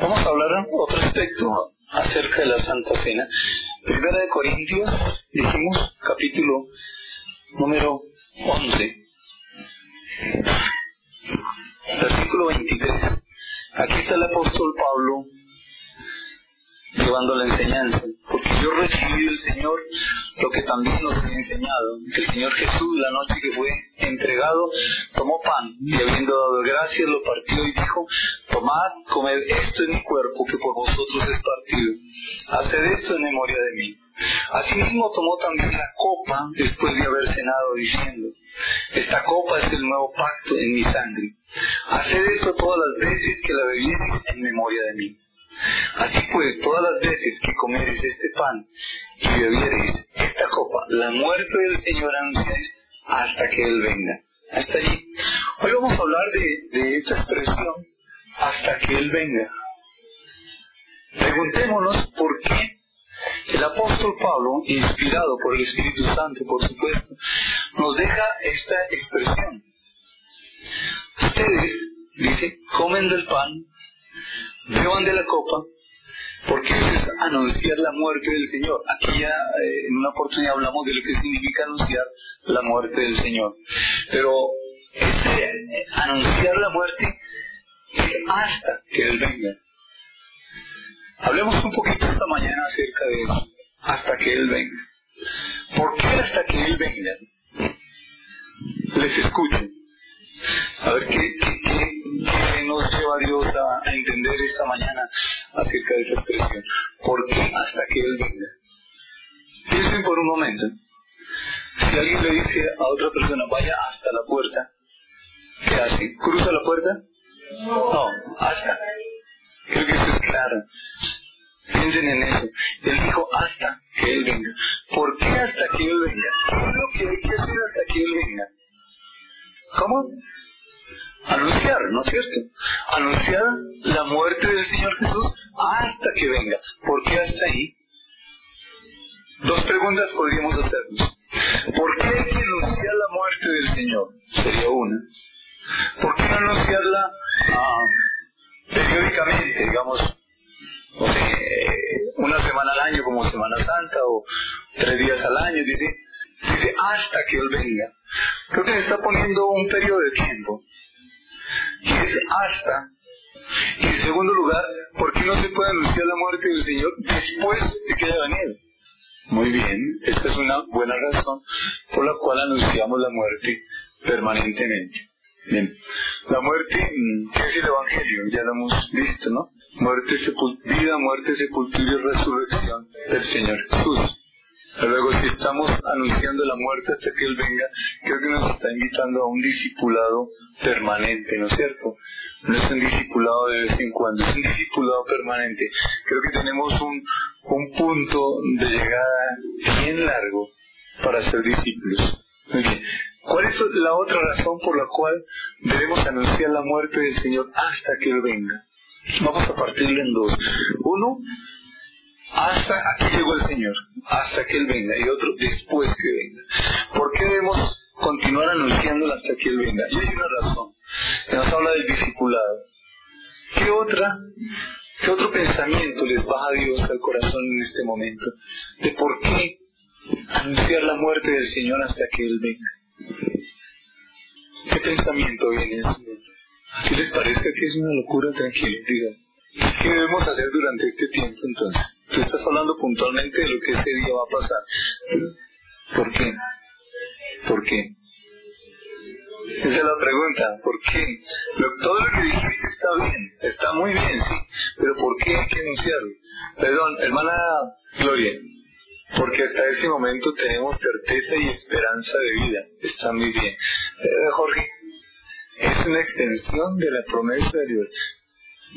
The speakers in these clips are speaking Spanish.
Vamos a hablar otro aspecto acerca de la Santa Cena. Primera de Corintios, dijimos, capítulo número 11, versículo 23. Aquí está el apóstol Pablo llevando la enseñanza, porque yo recibí del Señor lo que también nos he enseñado, que el Señor Jesús la noche que fue entregado tomó pan y habiendo dado gracias lo partió y dijo, tomad, comed, esto es mi cuerpo que por vosotros es partido, haced esto en memoria de mí. Asimismo tomó también la copa después de haber cenado diciendo, esta copa es el nuevo pacto en mi sangre. Haced esto todas las veces que la bebiereis en memoria de mí. Así pues, todas las veces que comiereis este pan y bebiereis esta copa, la muerte del Señor anunciáis hasta que Él venga. Hasta allí. Hoy vamos a hablar de esta expresión, hasta que Él venga. Preguntémonos por qué el apóstol Pablo, inspirado por el Espíritu Santo, por supuesto, nos deja esta expresión. Ustedes, dice, comen del pan beban de la copa, porque es anunciar la muerte del Señor. Aquí ya eh, en una oportunidad hablamos de lo que significa anunciar la muerte del Señor. Pero ese anunciar la muerte es hasta que Él venga. Hablemos un poquito esta mañana acerca de eso, hasta que Él venga. ¿Por qué hasta que Él venga? Les escucho. A ver qué, qué, qué nos lleva Dios a, entender esta mañana acerca de esa expresión. ¿Por qué hasta que Él venga? Piensen por un momento. Si alguien le dice a otra persona, vaya hasta la puerta, ¿qué hace? ¿Cruza la puerta? No, hasta. Creo que eso es claro. Piensen en eso. Él dijo hasta que Él venga. ¿Por qué hasta que Él venga? ¿Qué es que hay que hacer hasta que Él venga? ¿Cómo? anunciar, ¿no es cierto? Anunciar la muerte del Señor Jesús hasta que venga. ¿Por qué hasta ahí? Dos preguntas podríamos hacernos. ¿Por qué hay que anunciar la muerte del Señor? Sería una. ¿Por qué no anunciarla ah, periódicamente, digamos, no sé, una semana al año como Semana Santa o tres días al año? Dice, dice hasta que Él venga. Creo que se está poniendo un periodo de tiempo y es hasta. Y en segundo lugar, ¿por qué no se puede anunciar la muerte del Señor después de que haya venido? Muy bien, esta es una buena razón por la cual anunciamos la muerte permanentemente. Bien, la muerte, ¿qué es el Evangelio? Ya lo hemos visto, ¿no? Muerte, vida, muerte, sepultura y resurrección del Señor Jesús. Luego, si estamos anunciando la muerte hasta que Él venga, creo que nos está invitando a un discipulado permanente, ¿no es cierto? No es un discipulado de vez en cuando, es un discipulado permanente. Creo que tenemos un, un punto de llegada bien largo para ser discípulos. Muy bien. ¿Cuál es la otra razón por la cual debemos anunciar la muerte del Señor hasta que Él venga? Vamos a partirlo en dos. Uno, hasta aquí llegó el Señor, hasta que Él venga, y otro después que venga. ¿Por qué debemos continuar anunciándolo hasta que Él venga? Y hay una razón, que nos habla del discipulado. ¿Qué otra, qué otro pensamiento les baja a Dios al corazón en este momento? De por qué anunciar la muerte del Señor hasta que Él venga. ¿Qué pensamiento viene eso? Si les parezca que es una locura, tranquilo. ¿Qué debemos hacer durante este tiempo entonces? Tú estás hablando puntualmente de lo que ese día va a pasar. ¿Por qué? ¿Por qué? Esa es la pregunta. ¿Por qué? todo lo que dijiste está bien, está muy bien, sí. Pero ¿por qué hay que anunciarlo? Perdón, hermana Gloria. Porque hasta ese momento tenemos certeza y esperanza de vida. Está muy bien. Eh, Jorge, es una extensión de la promesa de Dios.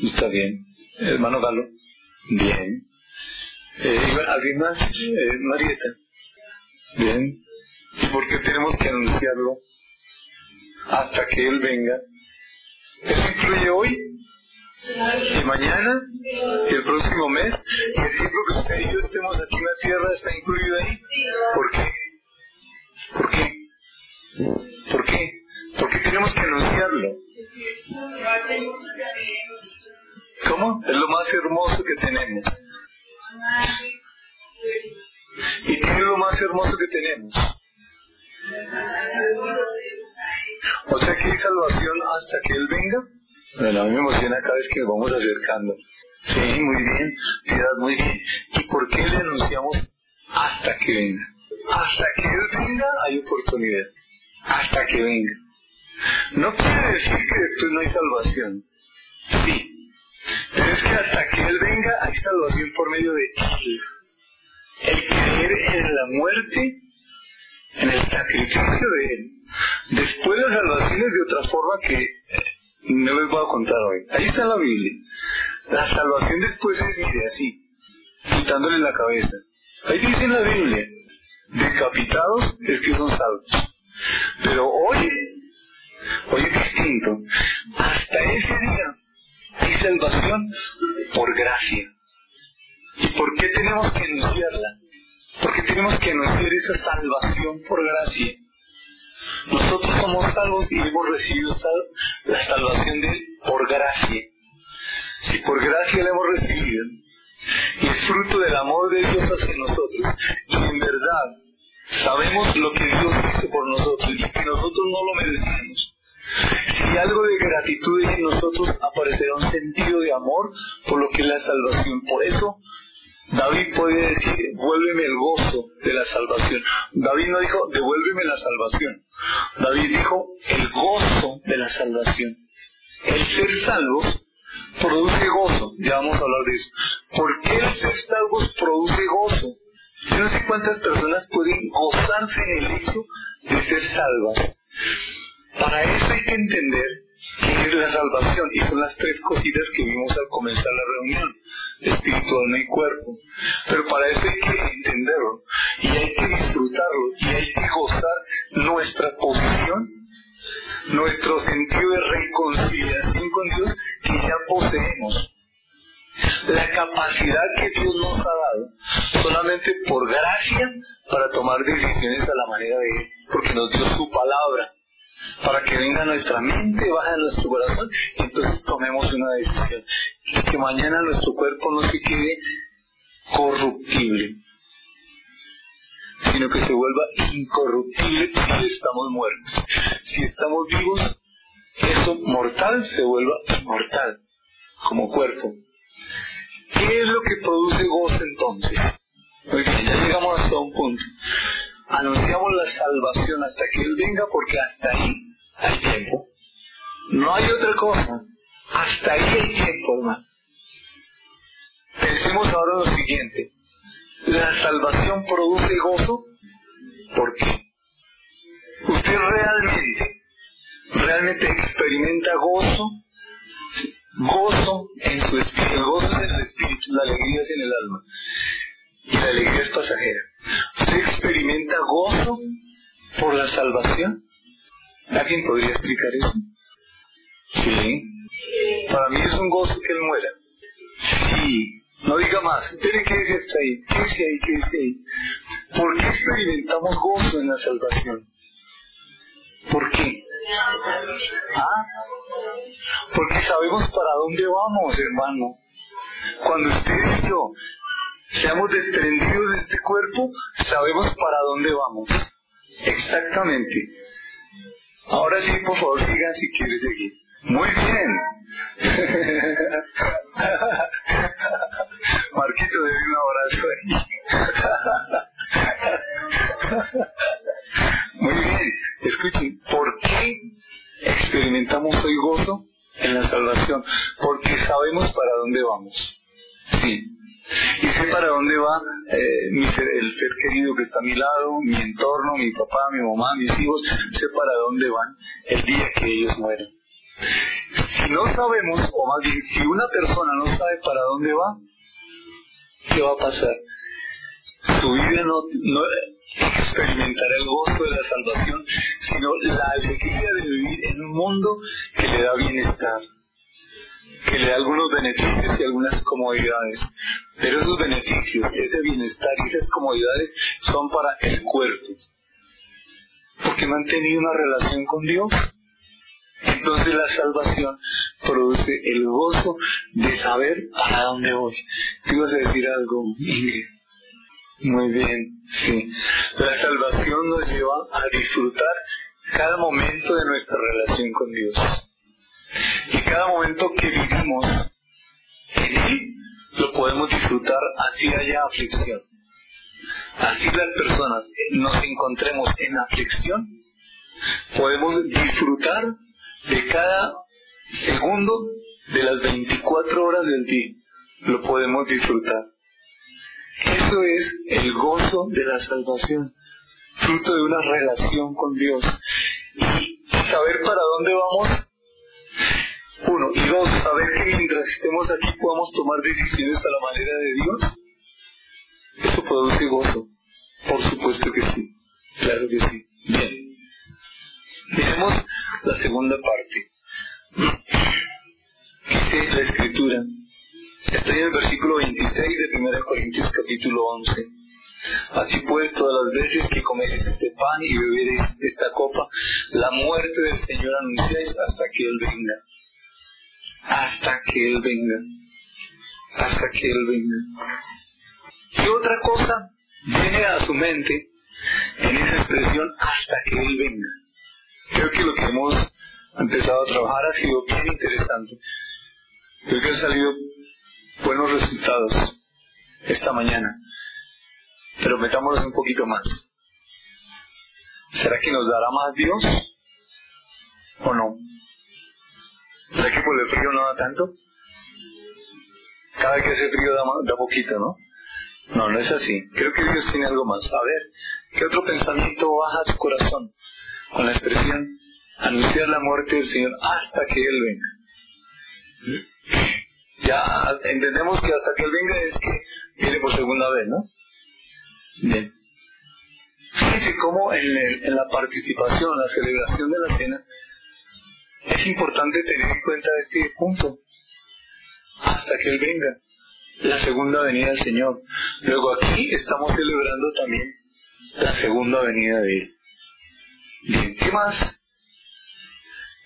Está bien. Hermano Galo. Bien. Eh, ¿Alguien más? Eh, Marieta. Bien. ¿Y por qué tenemos que anunciarlo hasta que Él venga? ¿Eso incluye hoy? ¿Y mañana? ¿Y el próximo mes? ¿Y el tiempo que usted y yo estemos aquí en la tierra está incluido ahí? ¿Por qué? ¿Por qué? ¿Por qué? ¿Por qué tenemos que anunciarlo? ¿Cómo? Es lo más hermoso que tenemos. ¿Y qué es lo más hermoso que tenemos? O sea que hay salvación hasta que Él venga. Bueno, a mí me emociona cada vez que nos vamos acercando. Sí, muy bien, piedad, muy bien. ¿Y por qué le anunciamos hasta que venga? Hasta que Él venga hay oportunidad. Hasta que venga. No quiere decir que después no hay salvación. Sí. Pero es que hasta que Él venga hay salvación por medio de Él. El creer en la muerte, en el sacrificio de Él. Después la salvación es de otra forma que no les voy a contar hoy. Ahí está la Biblia. La salvación después es, mire, así, quitándole la cabeza. Ahí dice en la Biblia, decapitados es que son salvos. Pero hoy, hoy es distinto. Hasta ese día hay salvación por gracia. ¿Y por qué tenemos que anunciarla? ¿Por qué tenemos que anunciar esa salvación por gracia? Nosotros somos salvos y hemos recibido la salvación de Él por gracia. Si por gracia la hemos recibido, y es fruto del amor de Dios hacia nosotros, y en verdad sabemos lo que Dios hizo por nosotros y que nosotros no lo merecemos. Si algo de gratitud en nosotros, aparecerá un sentido de amor por lo que es la salvación. Por eso David puede decir, vuélveme el gozo de la salvación. David no dijo, devuélveme la salvación. David dijo, el gozo de la salvación. El ser salvos produce gozo. Ya vamos a hablar de eso. ¿Por qué el ser salvos produce gozo? Yo no sé cuántas personas pueden gozarse en el hecho de ser salvas. Para eso hay que entender qué es la salvación y son las tres cositas que vimos al comenzar la reunión, espíritu, alma y cuerpo. Pero para eso hay que entenderlo y hay que disfrutarlo y hay que gozar nuestra posición, nuestro sentido de reconciliación con Dios que ya poseemos. La capacidad que Dios nos ha dado solamente por gracia para tomar decisiones a la manera de Él, porque nos dio su palabra para que venga nuestra mente, baje nuestro corazón y entonces tomemos una decisión. Y que mañana nuestro cuerpo no se quede corruptible, sino que se vuelva incorruptible si estamos muertos. Si estamos vivos, eso mortal se vuelva inmortal como cuerpo. ¿Qué es lo que produce gozo entonces? Bien, ya llegamos hasta un punto anunciamos la salvación hasta que Él venga porque hasta ahí hay tiempo. No hay otra cosa. Hasta ahí hay tiempo, hermano. Pensemos ahora lo siguiente. La salvación produce gozo. ¿Por qué? Usted realmente, realmente experimenta gozo, gozo en su espíritu. Gozo es en el espíritu, la alegría es en el alma. Y la alegría es pasajera. ¿Usted experimenta gozo por la salvación? ¿Alguien podría explicar eso? Sí. Para mí es un gozo que Él muera. Sí. No diga más. Espere qué dice hasta ahí. ¿Qué dice ahí? ¿Qué dice ahí? ¿Por qué experimentamos gozo en la salvación? ¿Por qué? ¿Ah? Porque sabemos para dónde vamos, hermano. Cuando usted y yo seamos desprendidos de este cuerpo, sabemos para dónde vamos. Exactamente. Ahora sí, por favor, sigan si quieren seguir. Muy bien. Marquito, debe un abrazo ahí. Muy bien. Escuchen, ¿por qué experimentamos hoy gozo en la salvación? Porque sabemos para dónde vamos. Sí, y sé para dónde va eh, mi ser, el ser querido que está a mi lado, mi entorno, mi papá, mi mamá, mis hijos, sé para dónde van el día que ellos mueren. Si no sabemos, o más bien, si una persona no sabe para dónde va, ¿qué va a pasar? Su vida no, no experimentará el gozo de la salvación, sino la alegría de vivir en un mundo que le da bienestar, que le da algunos beneficios y algunas comodidades. Pero esos beneficios, ese bienestar y esas comodidades son para el cuerpo, porque no una relación con Dios. Entonces la salvación produce el gozo de saber a dónde voy. ¿Te ibas a decir algo, Ingrid? Muy bien, sí. La salvación nos lleva a disfrutar cada momento de nuestra relación con Dios. Cada momento que vivimos en Él, lo podemos disfrutar así haya aflicción. Así las personas nos encontremos en aflicción, podemos disfrutar de cada segundo de las 24 horas del día. Lo podemos disfrutar. Eso es el gozo de la salvación, fruto de una relación con Dios. Y saber para dónde vamos, uno, y dos, saber que mientras estemos aquí podamos tomar decisiones a la manera de Dios, eso produce gozo. Por supuesto que sí, claro que sí. Bien. Miremos la segunda parte. Dice la escritura, Estoy en el versículo 26 de 1 Corintios capítulo 11. Así pues, todas las veces que comeréis este pan y beberéis esta copa, la muerte del Señor anunciáis hasta que Él venga. Hasta que Él venga. Hasta que Él venga. Y otra cosa viene a su mente en esa expresión hasta que Él venga. Creo que lo que hemos empezado a trabajar ha sido bien interesante. Creo que han salido buenos resultados esta mañana. Pero metámonos un poquito más. ¿Será que nos dará más Dios? ¿O no? ¿Será que por el frío no da tanto? Cada vez que hace frío da, da poquito, ¿no? No, no es así. Creo que Dios tiene algo más. A ver, ¿qué otro pensamiento baja su corazón con la expresión anunciar la muerte del Señor hasta que Él venga? Ya entendemos que hasta que Él venga es que viene por segunda vez, ¿no? Bien. Fíjense cómo en, en la participación, la celebración de la cena, es importante tener en cuenta este punto. Hasta que Él venga. La segunda venida del Señor. Luego aquí estamos celebrando también la segunda venida de Él. Bien, ¿qué más?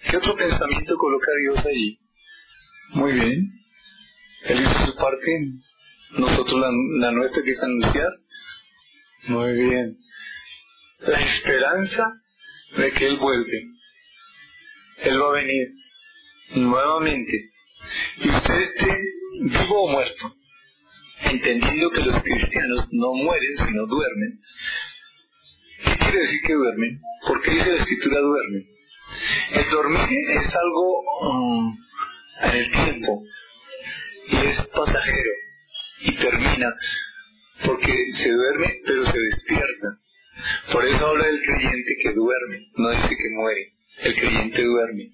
¿Qué otro pensamiento coloca Dios allí? Muy bien. Él hizo su parte, nosotros la, nuestra que es anunciar. Muy bien. La esperanza de que Él vuelve. Él va a venir nuevamente. Y usted esté vivo o muerto, entendiendo que los cristianos no mueren sino duermen. ¿Qué quiere decir que duermen? ¿Por qué dice la escritura duermen? El dormir es algo um, en el tiempo, y es pasajero y termina porque se duerme pero se despierta. Por eso habla del creyente que duerme, no dice que muere, el creyente duerme.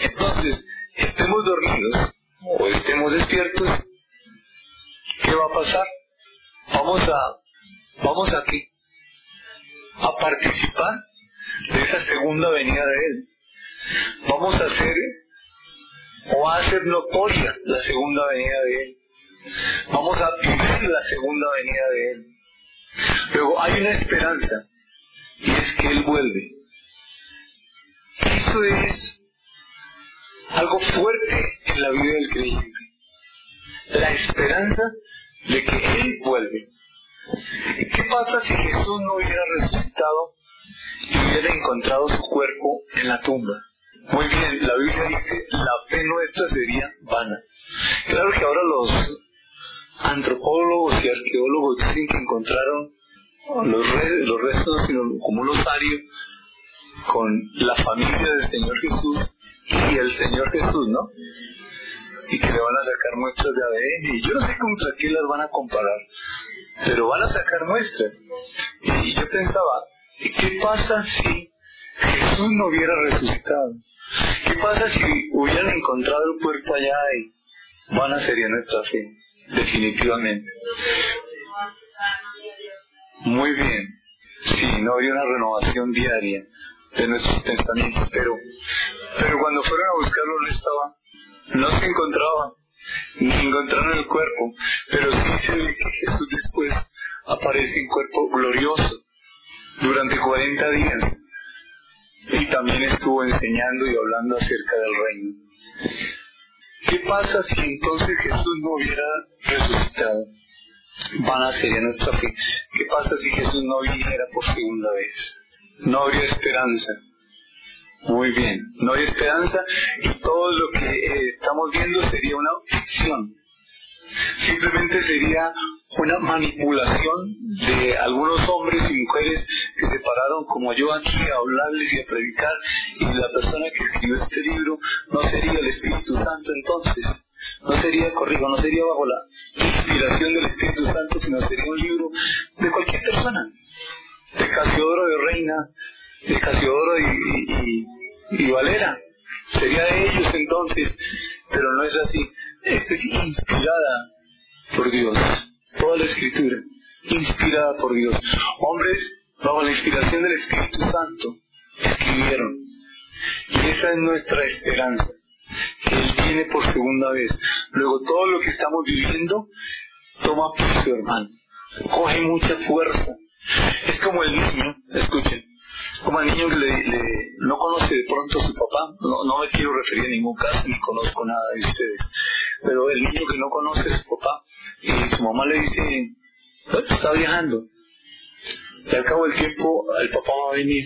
Entonces, estemos dormidos o estemos despiertos, ¿qué va a pasar? Vamos a, vamos aquí, a participar de esa segunda venida de Él. Vamos a ser o a ser notoria la segunda venida de Él. Vamos a vivir la segunda venida de Él. Luego hay una esperanza y es que Él vuelve. Eso es algo fuerte en la vida del creyente. La esperanza de que Él vuelve. ¿Y qué pasa si Jesús no hubiera resucitado y hubiera encontrado su cuerpo en la tumba? Muy bien, la Biblia dice, la fe nuestra sería vana. Claro que ahora los antropólogos y arqueólogos dicen que encontraron los, los restos como un osario con la familia del Señor Jesús y el Señor Jesús, ¿no? Y que le van a sacar muestras de ADN. Y yo no sé contra qué las van a comparar, pero van a sacar muestras. Y yo pensaba, ¿qué pasa si Jesús no hubiera resucitado? ¿Qué pasa si hubieran encontrado el cuerpo allá y van a sería nuestra fe? Definitivamente. Muy bien. Sí, no había una renovación diaria de nuestros pensamientos, pero, pero cuando fueron a buscarlo no estaba, no se encontraba, ni encontraron el cuerpo, pero sí se ve que Jesús después aparece en cuerpo glorioso durante 40 días y también estuvo enseñando y hablando acerca del reino. ¿Qué pasa si entonces Jesús no hubiera resucitado? Van a sería nuestra fe. ¿Qué pasa si Jesús no viniera por segunda vez? No habría esperanza. Muy bien, no hay esperanza y todo lo que eh, estamos viendo sería una ficción. Simplemente sería una manipulación de algunos hombres y mujeres que se pararon como yo aquí a hablarles y a predicar y la persona que escribió este libro no sería el Espíritu Santo entonces, no sería corrijo, no sería bajo la inspiración del Espíritu Santo, sino sería un libro de cualquier persona, de Casiodoro de Reina, de Casiodoro y, y, Valera, sería de ellos entonces, pero no es así, esta es inspirada por Dios toda la escritura, inspirada por Dios. Hombres bajo la inspiración del Espíritu Santo escribieron. Y esa es nuestra esperanza, que Él viene por segunda vez. Luego todo lo que estamos viviendo toma peso, hermano. Coge mucha fuerza. Es como el niño, escuchen, como el niño que le, no conoce de pronto a su papá, no, no me quiero referir a ningún caso, ni conozco nada de ustedes, pero el niño que no conoce a su papá y su mamá le dice, está viajando. Y al cabo del tiempo el papá va a venir.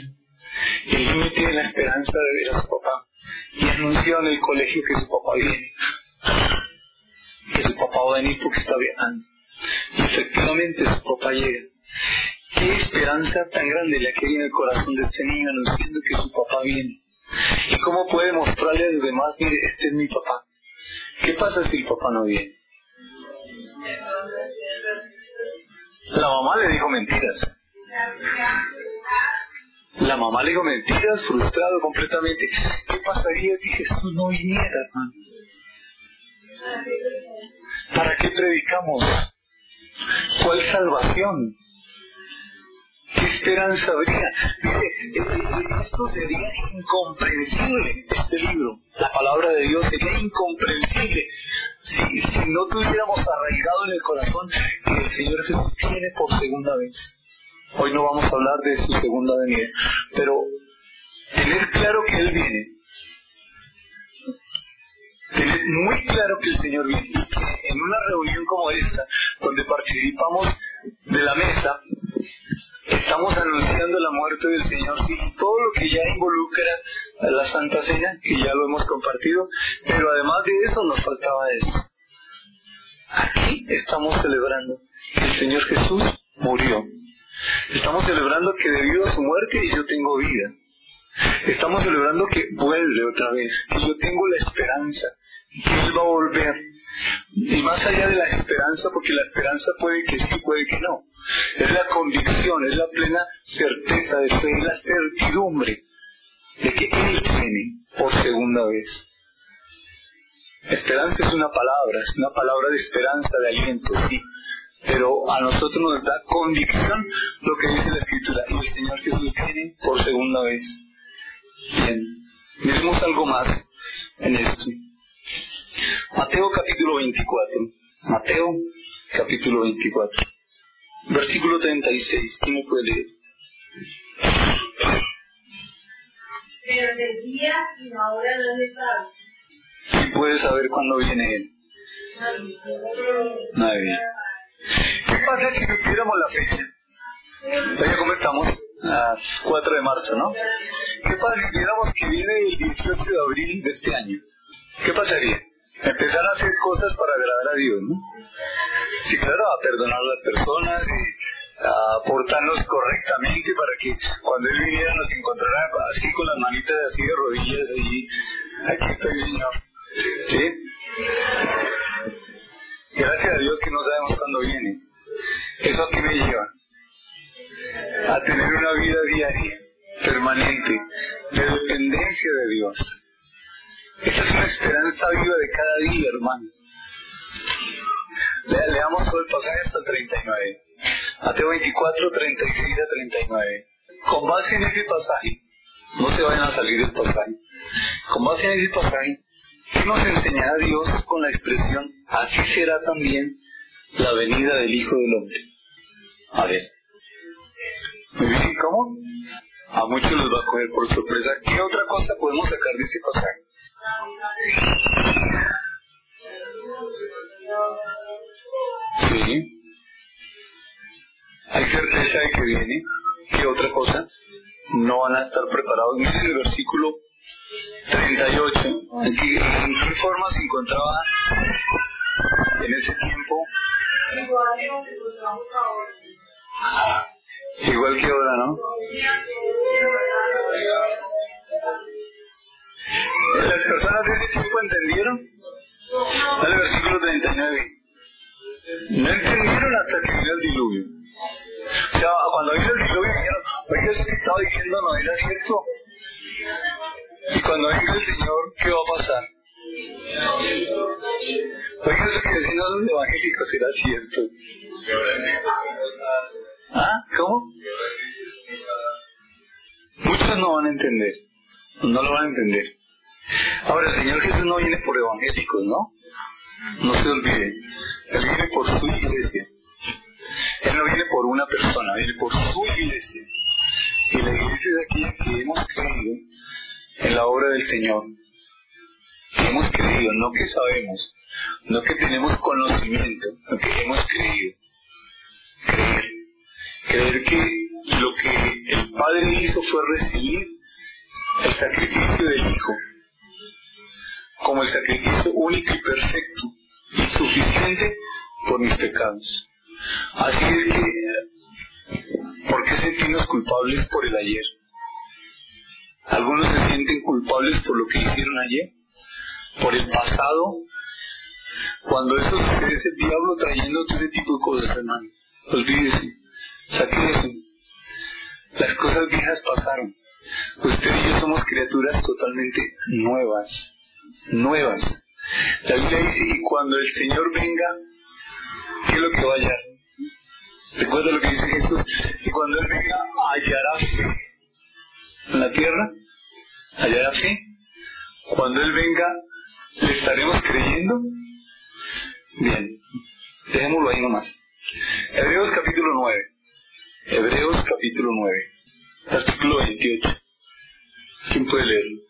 Y el niño tiene la esperanza de ver a su papá. Y anuncia en el colegio que su papá viene. Que su papá va a venir porque está viajando. Y efectivamente su papá llega. Qué esperanza tan grande le queda en el corazón de este niño anunciando que su papá viene. ¿Y cómo puede mostrarle a los demás, mire, este es mi papá? ¿Qué pasa si el papá no viene? La mamá le dijo mentiras. La mamá le dijo mentiras, frustrado completamente. ¿Qué pasaría si Jesús no viniera, ¿Para qué predicamos? ¿Cuál salvación? ¿Qué esperanza habría? Dice, esto sería incomprensible, este libro. La palabra de Dios sería incomprensible si, no tuviéramos arraigado en el corazón que el Señor Jesús viene por segunda vez. Hoy no vamos a hablar de su segunda venida, pero tener claro que Él viene, tener muy claro que el Señor viene que en una reunión como esta, donde participamos de la mesa, estamos anunciando la muerte del Señor, sí, todo lo que ya involucra a la Santa Cena, que ya lo hemos compartido, pero además de eso nos faltaba eso. Aquí estamos celebrando que el Señor Jesús murió. Estamos celebrando que debido a su muerte yo tengo vida. Estamos celebrando que vuelve otra vez, que yo tengo la esperanza, Él va a volver. Y más allá de la esperanza, porque la esperanza puede que sí, puede que no. Es la convicción, es la plena certeza de fe, es la certidumbre de que Él viene por segunda vez. Esperanza es una palabra, es una palabra de esperanza, de aliento, sí. Pero a nosotros nos da convicción lo que dice la Escritura. Y el Señor Jesús viene por segunda vez. Bien, miremos algo más en esto. Mateo capítulo 24. Mateo capítulo 24. Versículo 36. ¿Quién me puede leer? Pero del día y la hora no se sabe. ¿Y puede saber cuándo viene Él? Nadie. ¿Qué pasa si supiéramos la fecha? Oye, ¿cómo estamos? A 4 de marzo, ¿no? ¿Qué pasa si supiéramos que viene el 18 de abril de este año? ¿Qué pasaría? Empezar a hacer cosas para agradar a Dios, ¿no? Sí, claro, a perdonar a las personas y a portarnos correctamente para que cuando Él viniera nos encontrara así con las manitas así de rodillas y aquí estoy Señor. ¿Sí? Gracias a Dios que no sabemos cuándo viene. Eso a qué me lleva? A tener una vida diaria, permanente, de dependencia de Dios Esa es una esperanza viva de cada día, hermano. Le, leamos todo el pasaje hasta el 39. Mateo 24, 36 a 39. Con base en ese pasaje, no se vayan a salir del pasaje. Con base en ese pasaje, ¿qué nos enseñará Dios con la expresión así será también la venida del Hijo del Hombre? A ver. Muy bien, ¿cómo? A muchos los va a coger por sorpresa. ¿Qué otra cosa podemos sacar de ese pasaje? Sí. Hay certeza de que viene. ¿Qué otra cosa? No van a estar preparados. Miren el versículo 38. ¿En qué, en qué forma se encontraba en ese tiempo? Igual que ahora, ¿no? ¿Las personas de ese tiempo entendieron? Dale versículo 39. No entendieron hasta que vino el diluvio. O sea, cuando vino el diluvio dijeron, oye, eso que estaba diciendo no era cierto. Y cuando venga el Señor, ¿qué va a pasar? Oye, eso que decían los evangélicos era cierto. ¿Ah? ¿Cómo? Muchos no van a entender. No lo van a entender. Ahora, el Señor Jesús no viene por evangélicos, ¿no? No se olvide. Él viene por su iglesia. Él no viene por una persona, viene por su iglesia. Y la iglesia de aquí que hemos creído en la obra del Señor. Que hemos creído, no que sabemos, no que tenemos conocimiento, no que hemos creído. Creer. Creer que lo que el Padre hizo fue recibir el sacrificio del Hijo como el sacrificio único y perfecto y suficiente por mis pecados. Así es que, ¿por qué sentirnos culpables por el ayer? Algunos se sienten culpables por lo que hicieron ayer, por el pasado. Cuando eso sucede es el diablo trayendo todo ese tipo de cosas, hermano. Olvídese, saque. Las cosas viejas pasaron. Usted y yo somos criaturas totalmente nuevas nuevas. La Biblia dice, y cuando el Señor venga, ¿qué es lo que va a hallar? ¿Recuerda lo que dice Jesús? Y cuando Él venga, hallará fe en la tierra, hallará fe. Cuando Él venga, ¿le estaremos creyendo? Bien, dejémoslo ahí nomás. Hebreos capítulo 9. Hebreos capítulo 9, artículo 28. ¿Quién puede leerlo?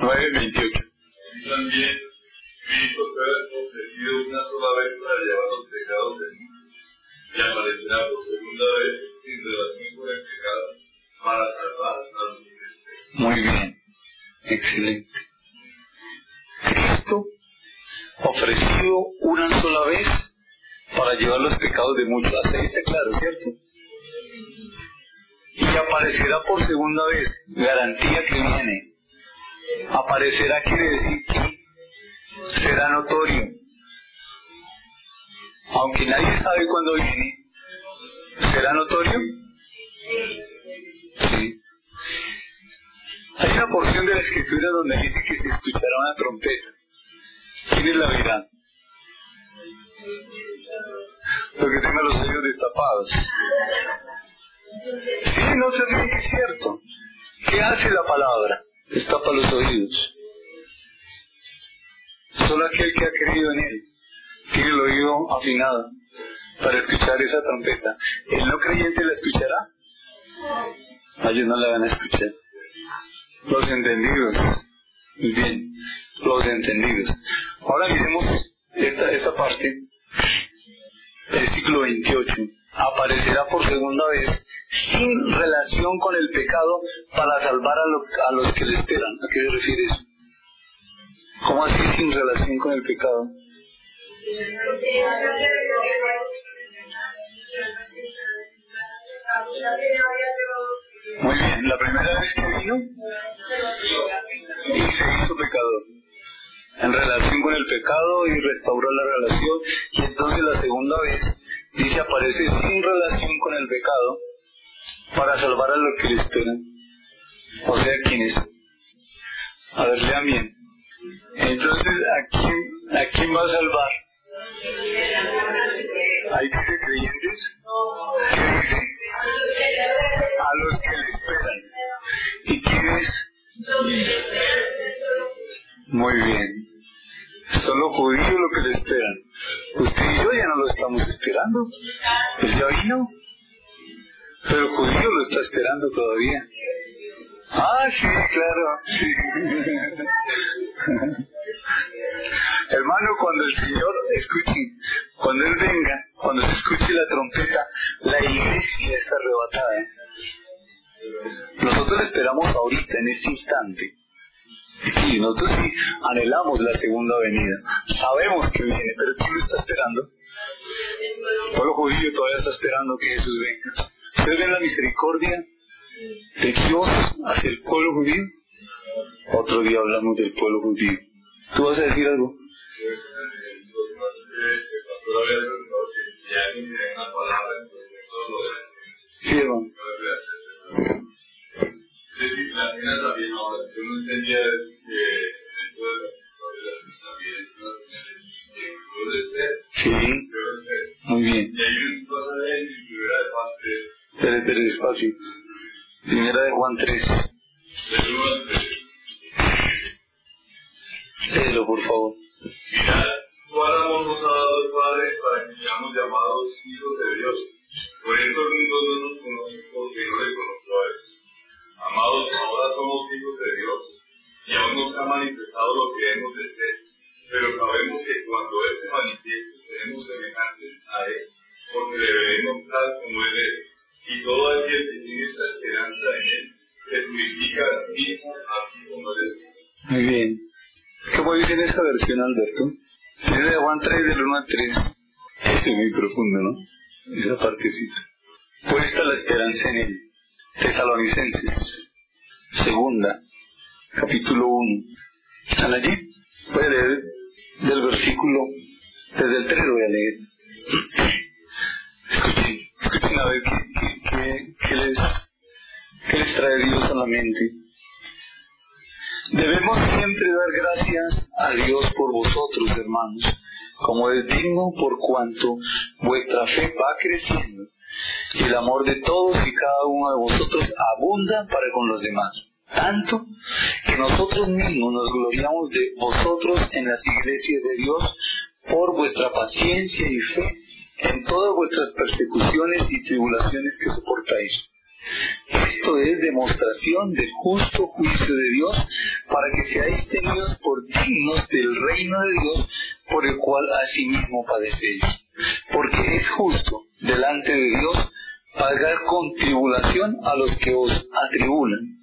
9.28. También Cristo fue ofrecido una sola vez para llevar los pecados del mundo y aparecerá por segunda vez sin relación con el pecado para salvar a los que Muy bien, excelente. Cristo ofrecido una sola vez para llevar los pecados de muchos. Así está claro, ¿cierto? Y aparecerá por segunda vez, garantía que viene aparecerá quiere decir que será notorio. Aunque nadie sabe cuándo viene, ¿será notorio? Sí. Hay una porción de la escritura donde dice que se escuchará una trompeta. ¿Quiénes la verán? Los que tengan los oídos destapados. Sí, no se que es cierto. ¿Qué hace la palabra? Destapa los oídos. Solo aquel que ha creído en Él tiene el oído afinado para escuchar esa trompeta. ¿El no creyente la escuchará? A ellos no la van a escuchar. Los entendidos. Bien, los entendidos. Ahora miremos esta, esta parte. Versículo 28. Aparecerá por segunda vez sin relación con el pecado para salvar a, los que le esperan. ¿A qué se refiere eso? ¿Cómo así sin relación con el pecado? Muy bien, la primera vez que vino y se hizo pecador en relación con el pecado y restauró la relación y entonces la segunda vez dice aparece sin relación con el pecado para salvar a los que le esperan. O sea, ¿quiénes? A ver, bien. Entonces, ¿a quién, ¿a quién va a salvar? ¿Hay dice creyentes? ¿Qué dice? A los que le esperan. ¿Y quiénes? Muy bien. Son los judíos lo que le esperan. Usted y yo ya no lo estamos esperando. Él ya vino. Pero el judío lo está esperando todavía. Ah, sí, claro, sí. Hermano, cuando el Señor, escuche, cuando Él venga, cuando se escuche la trompeta, la iglesia es arrebatada. Nosotros la esperamos ahorita, en este instante. Sí, nosotros sí anhelamos la segunda venida. Sabemos que viene, pero ¿quién lo está esperando? El pueblo judío todavía está esperando que Jesús venga. ¿Ustedes ven la misericordia de Dios hacia el pueblo judío? Otro día hablamos del pueblo judío. ¿Tú vas a decir algo? Sí. Sí, muy bien. Espera, espera, despacio. Primera de Juan 3. Léelo, por favor. Mirad, cuál amor nos ha dado el Padre para que seamos llamados hijos de Dios. Por esto el mundo no nos conoce porque no le conoció a él. Amados, ahora somos hijos de Dios y aún no se ha manifestado lo que hemos de ser. Pero sabemos que cuando Él se manifieste seremos semejantes a Él, porque le veremos tal como Él es. Y todo aquel que tiene esta esperanza en Él se purifica a sí mismo, así como Él es. Muy bien. ¿Cómo dice en esta versión, Alberto? Primera de Juan 3, del 1 al 3. Ese es muy profundo, ¿no? Esa partecita. Puesta la esperanza en Él. Tesalonicenses, segunda, capítulo 1. ¿Están allí? Puede leer del versículo, desde el 3 voy a leer. Escuchen, escuchen a ver qué, qué les, qué les trae Dios a la mente. Debemos siempre dar gracias a Dios por vosotros, hermanos, como es digno por cuanto vuestra fe va creciendo y el amor de todos y cada uno de vosotros abunda para con los demás. Tanto que nosotros mismos nos gloriamos de vosotros en las iglesias de Dios por vuestra paciencia y fe en todas vuestras persecuciones y tribulaciones que soportáis. Esto es demostración del justo juicio de Dios para que seáis tenidos por dignos del reino de Dios por el cual asimismo padecéis. Porque es justo delante de Dios pagar con tribulación a los que os atribulan.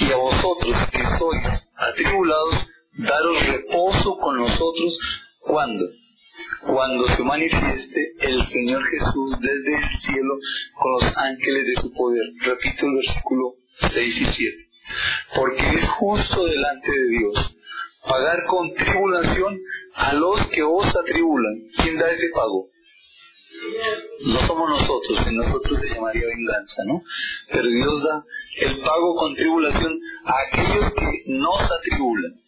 Y a vosotros que sois atribulados, daros reposo con nosotros cuando cuando se manifieste el Señor Jesús desde el cielo con los ángeles de su poder. Repito el versículo 6 y 7. Porque es justo delante de Dios pagar con tribulación a los que os atribulan. ¿Quién da ese pago? No somos nosotros, en nosotros se llamaría venganza, ¿no? Pero Dios da el pago con tribulación a aquellos que nos atribulan.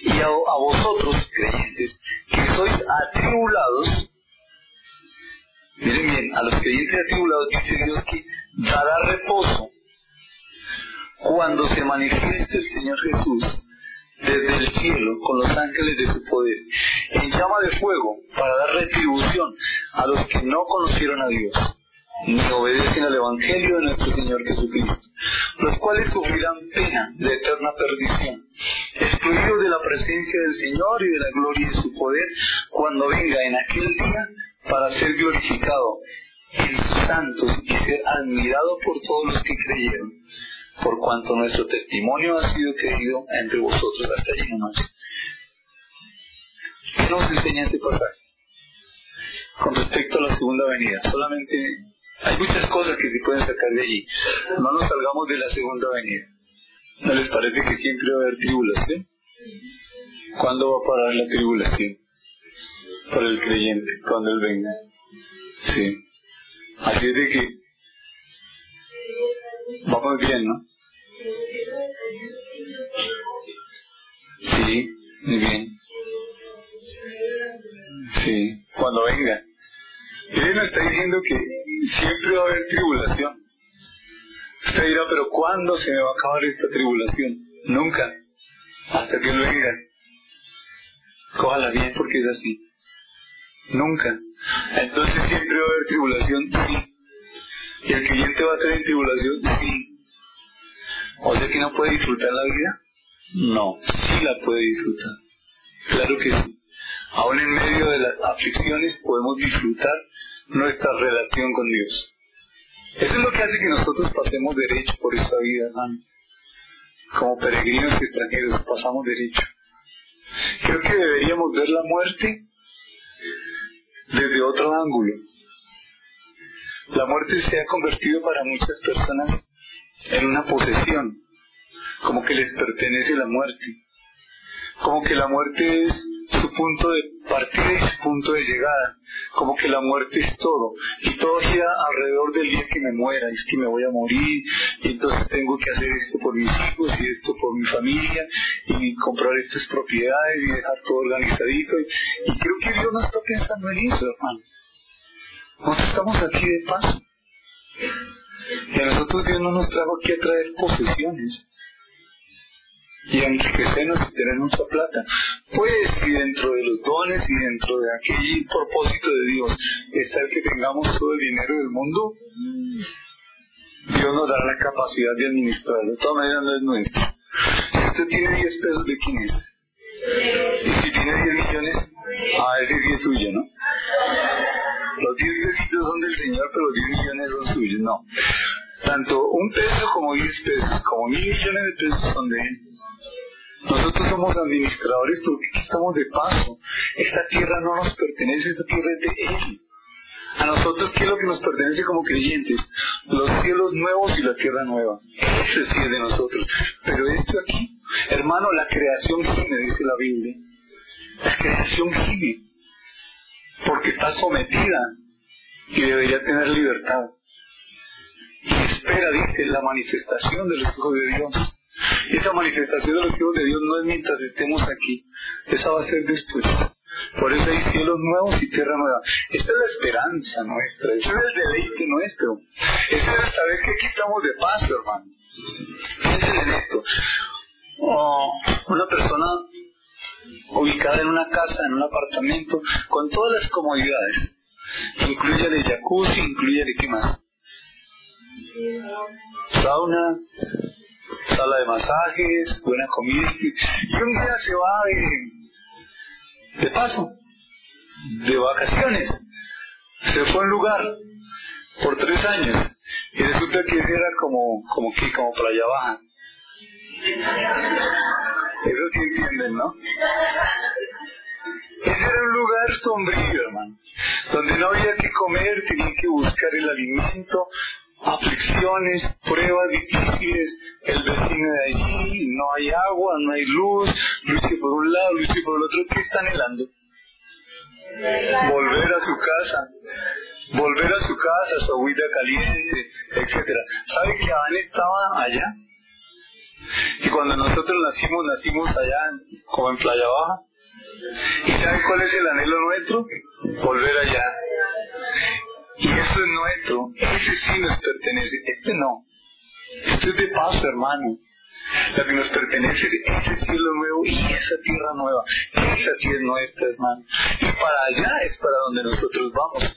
Y a, vosotros, creyentes, que sois atribulados, miren bien, a los creyentes atribulados dice Dios que dará reposo cuando se manifieste el Señor Jesús desde el cielo con los ángeles de su poder, en llama de fuego, para dar retribución a los que no conocieron a Dios, ni obedecen al Evangelio de nuestro Señor Jesucristo, los cuales sufrirán pena de eterna perdición, excluidos de la presencia del Señor y de la gloria de su poder, cuando venga en aquel día para ser glorificado en sus santos y ser admirado por todos los que creyeron por cuanto nuestro testimonio ha sido querido entre vosotros hasta allí nomás. ¿Qué nos enseña este pasaje? Con respecto a la segunda venida, solamente hay muchas cosas que se pueden sacar de allí. No nos salgamos de la segunda venida. ¿No les parece que siempre va a haber tribulación? ¿Cuándo va a parar la tribulación? Para el creyente, cuando Él venga. Sí. Así es de que vamos bien, ¿no? Sí, muy bien. Sí, cuando venga. Él nos está diciendo que siempre va a haber tribulación. Usted dirá, pero ¿cuándo se me va a acabar esta tribulación? Nunca. Hasta que Él venga. Cójala bien porque es así. Nunca. Entonces siempre va a haber tribulación, sí. ¿Y el cliente va a tener tribulación? Sí. ¿O sea que no puede disfrutar la vida? No, sí la puede disfrutar. Claro que sí. Aún en medio de las aflicciones podemos disfrutar nuestra relación con Dios. Eso es lo que hace que nosotros pasemos derecho por esta vida, hermano. Como peregrinos extranjeros pasamos derecho. Creo que deberíamos ver la muerte desde otro ángulo. La muerte se ha convertido para muchas personas en una posesión, como que les pertenece la muerte, como que la muerte es su punto de partida y su punto de llegada, como que la muerte es todo, y todo gira alrededor del día que me muera, es que me voy a morir, y entonces tengo que hacer esto por mis hijos y esto por mi familia, y comprar estas propiedades y dejar todo organizadito, y, y creo que Dios no está pensando en eso, hermano. Nosotros estamos aquí de paso. Y a nosotros Dios no nos trajo aquí a traer posesiones y enriquecernos y tener mucha plata. Pues si dentro de los dones y dentro de aquel propósito de Dios está el que tengamos todo el dinero del mundo, Dios nos dará la capacidad de administrarlo. De todas maneras no es nuestro. Si usted tiene 10 pesos, ¿de quién es? Y si tiene 10 millones, ah, ese sí es suyo, ¿no? Los 10 pesitos son del Señor, pero los 10 millones son suyos, no. Tanto un peso como 10 pesos, como mil millones de pesos son de Él. Nosotros somos administradores porque aquí estamos de paso. Esta tierra no nos pertenece, esta tierra es de Él. A nosotros, ¿qué es lo que nos pertenece como creyentes? Los cielos nuevos y la tierra nueva. Eso sí es de nosotros. Pero esto aquí, hermano, la creación gime, dice la Biblia. La creación gime. Porque está sometida y debería tener libertad. Y espera, dice, la manifestación de los hijos de Dios. Esa manifestación de los hijos de Dios no es mientras estemos aquí, esa va a ser después. Por eso hay cielos nuevos y tierra nueva. Esta es la esperanza nuestra, ese es el deleite nuestro. Ese es el saber que aquí estamos de paso, hermano. Piensen en esto. Oh, una persona ubicada en una casa, en un apartamento, con todas las comodidades. Incluye el jacuzzi, incluye el qué más. Sauna, sala de masajes, buena comida. Y un día se va de, paso, de vacaciones. Se fue a un lugar por tres años. Y resulta que ese era como, como que, como playa baja. Eso sí entienden, ¿no? Ese era un lugar sombrío, hermano, donde no había que comer, tenían que buscar el alimento, aflicciones, pruebas difíciles, el vecino de allí, no hay agua, no hay luz, luche por un lado, luche por el otro, ¿qué está anhelando? Volver a su casa, volver a su casa, su agüita caliente, etcétera. ¿Sabe que Adán estaba allá? Y cuando nosotros nacimos, nacimos allá como en Playa Baja. ¿Y sabe cuál es el anhelo nuestro? Volver allá. Y eso es nuestro. Ese sí nos pertenece. Este no. Este es de paso, hermano. La que nos pertenece es ese cielo nuevo y esa tierra nueva. Esa sí es nuestra, hermano. Y para allá es para donde nosotros vamos.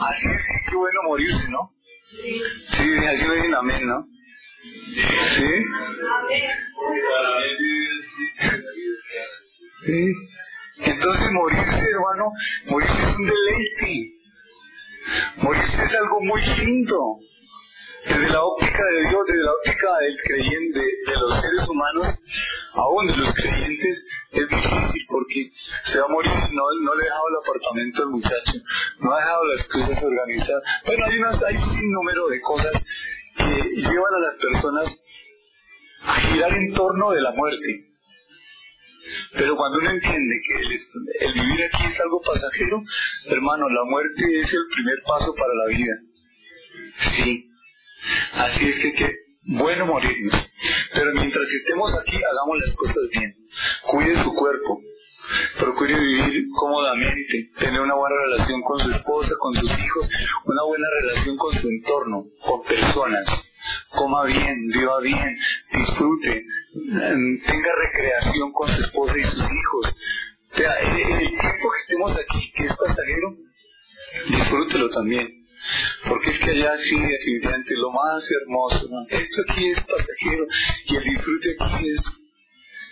Así es que bueno morirse, ¿no? Sí, así me dicen amén, ¿no? ¿Sí? Sí. Entonces morirse, hermano, morirse es un deleite. Morirse es algo muy lindo. Desde la óptica de Dios, desde la óptica del creyente, de los seres humanos, aún de los creyentes, es difícil porque se va a morir, no, no le ha dejado el apartamento al muchacho, no ha dejado las cosas organizadas. Bueno, hay, unas, hay un número de cosas que llevan a las personas a girar en torno de la muerte. Pero cuando uno entiende que el, vivir aquí es algo pasajero, hermano, la muerte es el primer paso para la vida. Sí. Así es que que bueno morirnos. Pero mientras estemos aquí, hagamos las cosas bien. Cuide su cuerpo. Procure vivir cómodamente, tener una buena relación con su esposa, con sus hijos, una buena relación con su entorno, con personas. Coma bien, viva bien, disfrute, tenga recreación con su esposa y sus hijos. O sea, el, el tiempo que estemos aquí, que es pasajero, disfrútelo también porque es que allá sí, definitivamente, lo más hermoso. Esto aquí es pasajero y el disfrute aquí es,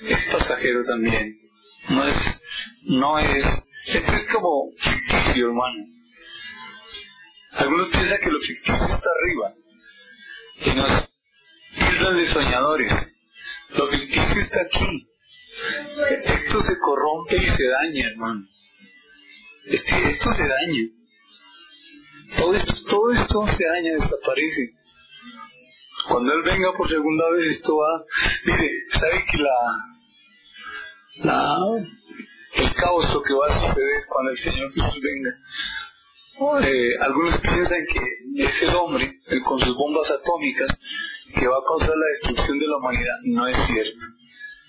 es pasajero también. No es, no es, esto es como ficticio, hermano. Algunos piensan que lo ficticio está arriba y nos islas de soñadores. Lo ficticio está aquí. Esto se corrompe y se daña, hermano. esto se daña. Todo esto, todo esto se daña, desaparece. Cuando Él venga por segunda vez, esto va. Mire, ¿sabe que la, la, el caos lo que va a suceder cuando el Señor Jesús venga? Eh, algunos piensan que es el hombre con sus bombas atómicas que va a causar la destrucción de la humanidad. No es cierto.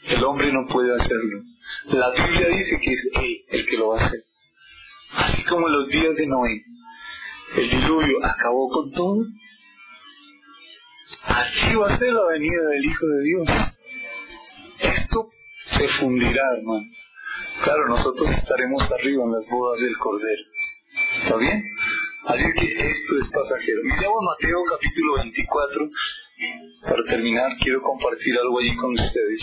El hombre no puede hacerlo. La Biblia dice que es Él el que lo va a hacer. Así como en los días de Noé el diluvio acabó con todo. Así va a ser la venida del Hijo de Dios. Esto se fundirá, hermano. Claro, nosotros estaremos arriba en las bodas del Cordero. ¿Está bien? Así que esto es pasajero. Miramos Mateo capítulo 24. Para terminar, quiero compartir algo allí con ustedes.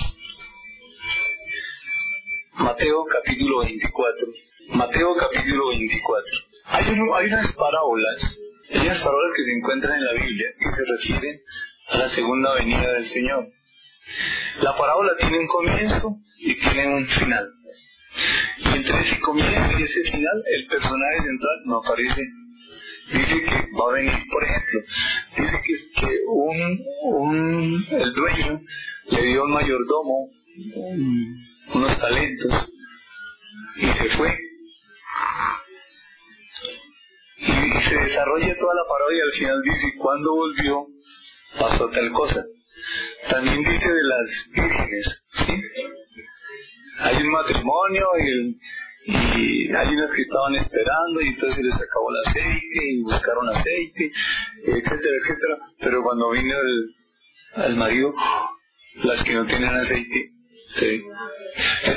Mateo capítulo 24. Mateo capítulo 24. Hay, hay unas parábolas, hay unas parábolas que se encuentran en la Biblia que se refieren a la segunda venida del Señor. La parábola tiene un comienzo y tiene un final. Y entre ese comienzo y ese final, el personaje central no aparece. Dice que va a venir, por ejemplo, dice que, que un, un, el dueño le dio un mayordomo unos talentos y se fue y se desarrolla toda la parodia al final dice, cuando volvió pasó tal cosa. También dice de las vírgenes, ¿sí? Hay un matrimonio y, y hay unas que estaban esperando y entonces les acabó el aceite y buscaron aceite, etcétera, etcétera. Pero cuando vino el, el marido, las que no tienen aceite, Sí.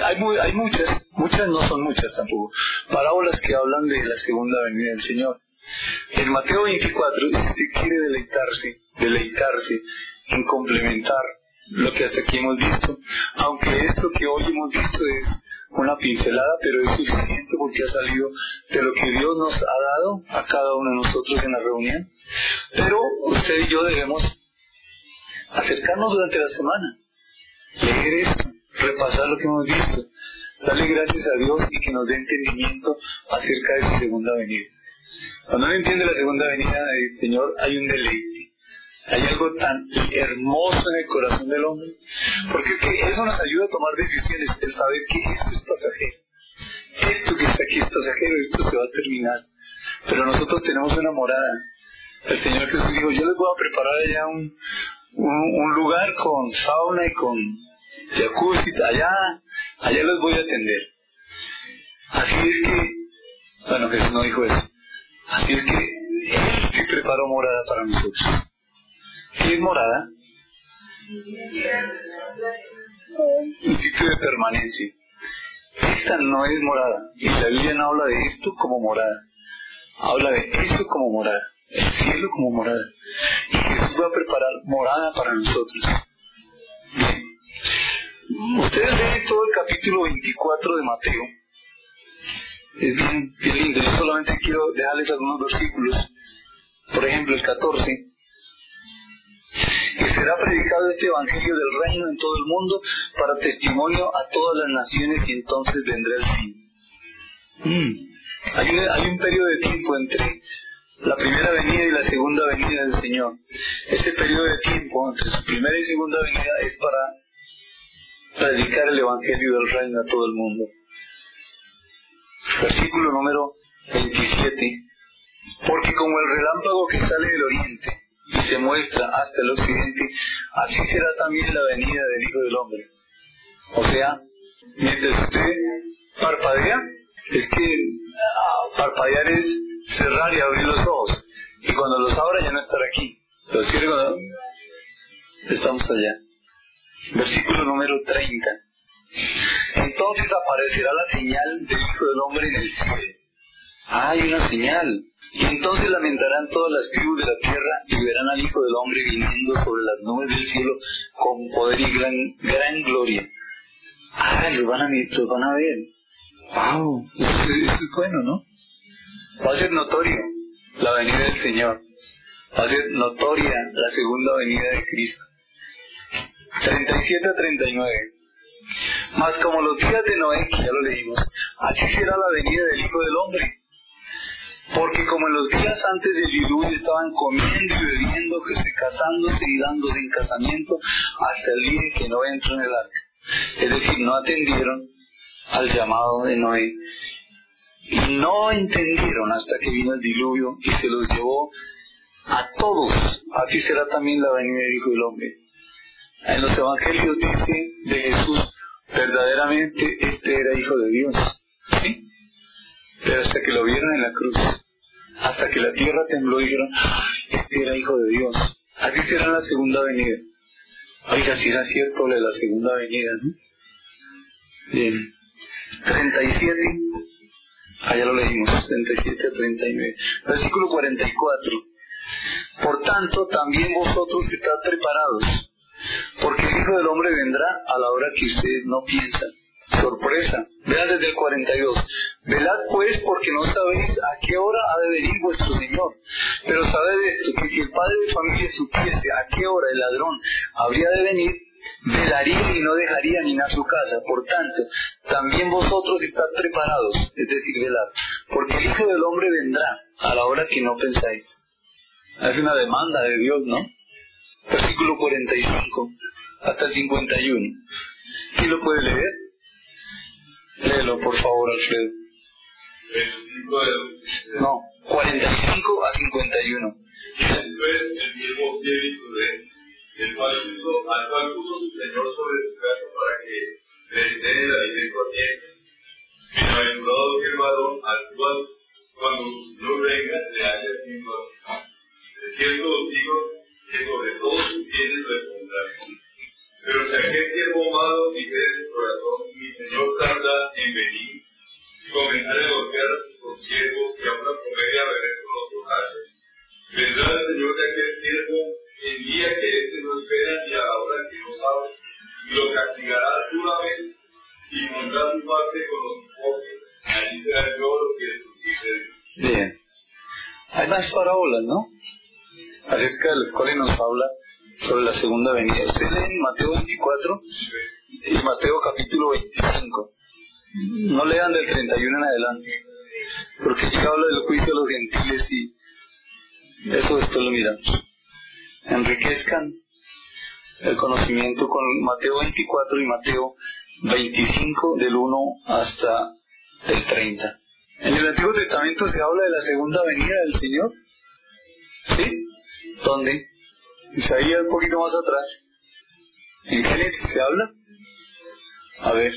Hay, hay muchas, muchas no son muchas tampoco, parábolas que hablan de la segunda venida del Señor. En Mateo 24, si usted quiere deleitarse, deleitarse en complementar lo que hasta aquí hemos visto, aunque esto que hoy hemos visto es una pincelada, pero es suficiente porque ha salido de lo que Dios nos ha dado a cada uno de nosotros en la reunión. Pero usted y yo debemos acercarnos durante la semana, leer esto, repasar lo que hemos visto, darle gracias a Dios y que nos dé entendimiento acerca de su segunda venida. Cuando uno entiende la segunda venida Señor, hay un deleite. Hay algo tan hermoso en el corazón del hombre, porque eso nos ayuda a tomar decisiones, el saber que esto es pasajero. Esto que está aquí es pasajero, esto se va a terminar. Pero nosotros tenemos una morada. El Señor Jesús dijo, yo les voy a preparar allá un, un lugar con sauna y con jacuzzi, allá, allá los voy a atender. Así es que, bueno, Jesús no dijo eso. Así es que Él sí preparó morada para nosotros. ¿Qué es morada? Un sitio de permanencia. Esta no es morada. Y la Biblia no habla de esto como morada. Habla de eso como morada. El cielo como morada. Y Jesús va a preparar morada para nosotros. Bien. Ustedes leen todo el capítulo 24 de Mateo. Es bien, bien lindo. Yo solamente quiero dejarles algunos versículos. Por ejemplo, el 14. Que será predicado este evangelio del reino en todo el mundo para testimonio a todas las naciones y entonces vendrá el fin. Mm. Hay, un, hay un periodo de tiempo entre la primera venida y la segunda venida del Señor. Ese periodo de tiempo entre su primera y segunda venida es para predicar el Evangelio del Reino a todo el mundo. Versículo número 27. Porque como el relámpago que sale del oriente y se muestra hasta el occidente, así será también la venida del Hijo del Hombre. O sea, mientras usted parpadea, es que ah, parpadear es cerrar y abrir los ojos. Y cuando los abra ya no estará aquí. Los cierra estamos allá. Versículo número 30. Entonces aparecerá la señal del Hijo del Hombre en el cielo. Hay una señal. Y entonces lamentarán todas las tribus de la tierra y verán al Hijo del Hombre viniendo sobre las nubes del cielo con poder y gran, gran gloria. Ah, los van a, los van a ver. ¡Wow! Eso, es bueno, ¿no? Va a ser notorio la venida del Señor. Va a ser notoria la segunda venida de Cristo. 37 a 39. Mas como los días de Noé, que ya lo leímos, así será la venida del Hijo del Hombre. Porque como en los días antes del diluvio estaban comiendo y bebiendo, que se casándose y dándose en casamiento, hasta el día que no entró en el arca. Es decir, no atendieron al llamado de Noé. Y no entendieron hasta que vino el diluvio y se los llevó a todos. Así será también la venida del Hijo del Hombre. En los evangelios dice de Jesús, verdaderamente este era Hijo de Dios. Pero hasta que lo vieron en la cruz, hasta que la tierra tembló, dijeron, este era Hijo de Dios. Así será la segunda venida. Oiga, si era cierto de la segunda venida, ¿no? Bien. 37, allá lo leímos, 37 a 39. Versículo 44. Por tanto, también vosotros estad preparados, porque el Hijo del Hombre vendrá a la hora que ustedes no piensan. Sorpresa. Vean desde el 42. Velad pues porque no sabéis a qué hora ha de venir vuestro Señor. Pero sabed esto, que si el padre de familia supiese a qué hora el ladrón habría de venir, velaría y no dejaría ni a su casa. Por tanto, también vosotros estad preparados, es decir, velad, porque el Hijo del Hombre vendrá a la hora que no pensáis. Es una demanda de Dios, ¿no? Versículo 45 hasta el 51. ¿Quién lo puede leer? Léelo, por favor, Alfredo. No, 45 a 51. Después el siervo fiel y prudente, el cual puso, al cual puso su Señor sobre su casa para que le dé alimento a tiempo. Bienaventurado varón al cual cuando su Señor venga le haya haciendo así. De cierto os digo que sobre todos sus bienes responderá. Pero si aquel siervo malo dijere en su corazón, mi Señor tarda en venir, comenzaré a golpear a sus consiervos y a una comedia beber con los borrachos, vendrá el Señor de aquel siervo el día que éste no espera y a la hora que no sabe, y lo castigará duramente y pondrá su parte con los pobres. Allí será el oro que es. Bien. Hay más parábolas, ¿no? Acerca de las cuales nos habla sobre la segunda venida. Ustedes leen Mateo 24 y Mateo capítulo 25. No lean del 31 en adelante, porque aquí habla del juicio de los gentiles y eso después lo miramos. Enriquezcan el conocimiento con Mateo 24 y Mateo 25 del 1 hasta el 30. En el Antiguo Testamento se habla de la segunda venida del Señor. ¿Sí? ¿Dónde? Isaías un poquito más atrás. ¿En Génesis se habla? A ver.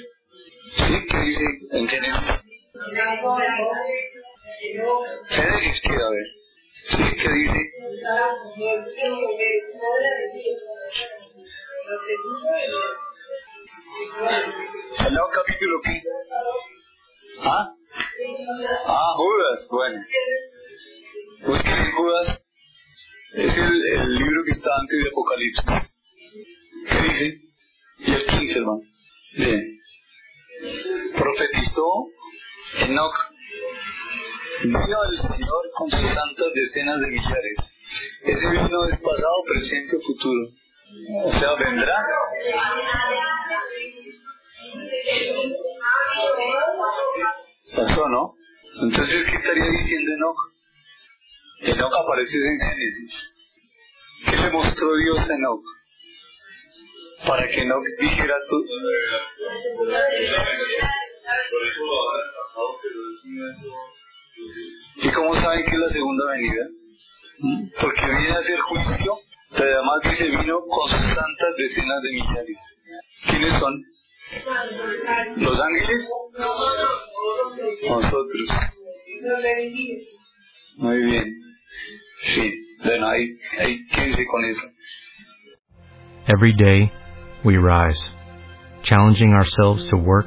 ¿Sí? ¿Qué dice en Génesis? Génesis, ¿qué? A ver. ¿Sí? ¿Qué dice? ¿El nuevo capítulo qué? ¿Ah? Ah, Judas, bueno. Busquen en Judas es el, el, libro que está antes de Apocalipsis. ¿Qué dice? Y el 15, hermano. Bien. Profetizó Enoch. Vino el Señor con sus santas decenas de millares. Ese vino es pasado, presente o futuro. O sea, vendrá. Pasó, ¿no? Entonces, ¿qué estaría diciendo Enoch? Enoch aparece en Génesis. ¿Qué le mostró Dios a Enoch? Para que Enoch dijera tú. ¿Y cómo saben que es la segunda venida? Porque viene a hacer juicio Pero además dice, vino con santas decenas de millares. ¿Quiénes son? ¿Los ángeles? Nosotros. Muy bien. Sí, bueno, ahí, ahí quédense con eso. Every day, we rise, challenging ourselves to work